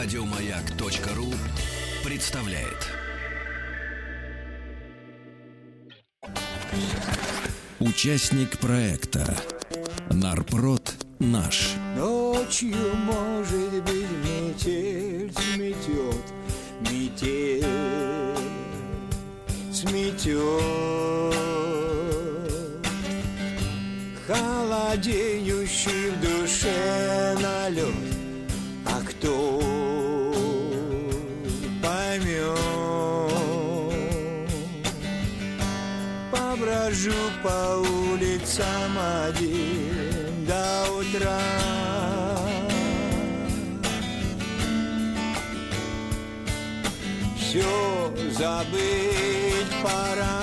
Радиомаяк.ру представляет. Участник проекта Нарпрод наш. Ночью, может быть, метель сметет, метель сметет. Холодеющий в душе налет, Поброжу по улицам один до утра. Все забыть пора.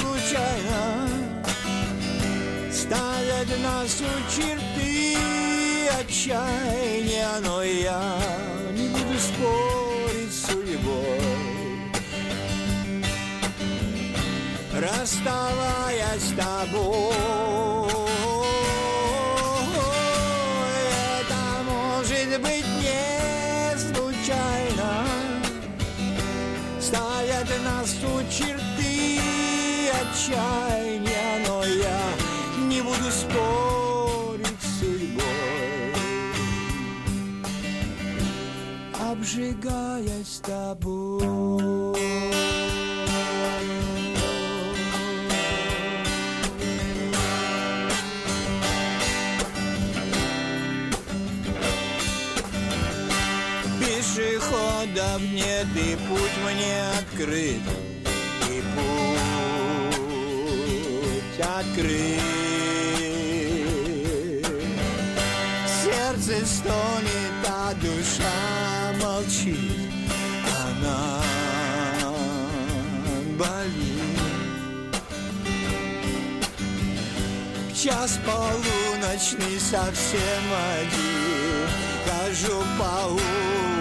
Случайно Ставят нас у черты отчаяния Но я не буду спорить с судьбой. Расставаясь с тобой Это может быть не случайно. Ставят нас у черты отчаяния Но я не буду спорить с судьбой Обжигаясь с тобой. Пешеходов нет и путь мне открыт открыт Сердце стонет, а душа молчит. Она болит. Час полуночный совсем один. Хожу по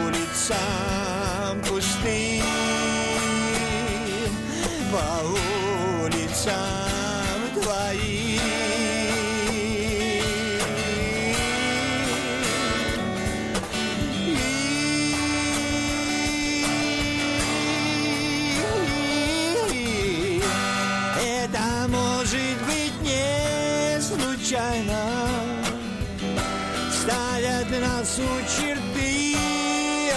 улицам пустым По улицам твоим И Это может быть не случайно. Ставят нас у черты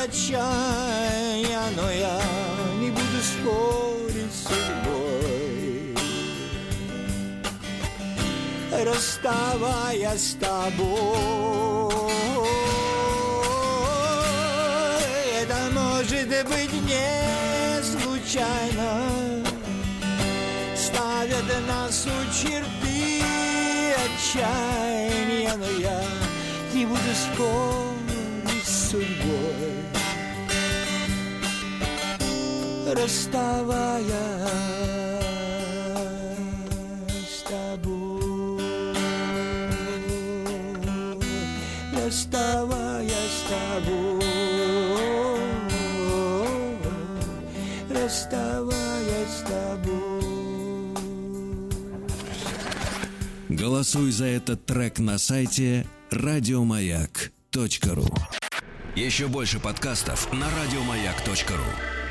отчаяния Расставаясь с тобой. Это может быть не случайно. Ставят нас у черты отчаяния Но я не буду спорить с судьбой. Расставаясь Расставаясь с тобой Расставаясь с тобой. Голосуй за этот трек на сайте радиомаяк.ру Еще больше подкастов на радиомаяк.ру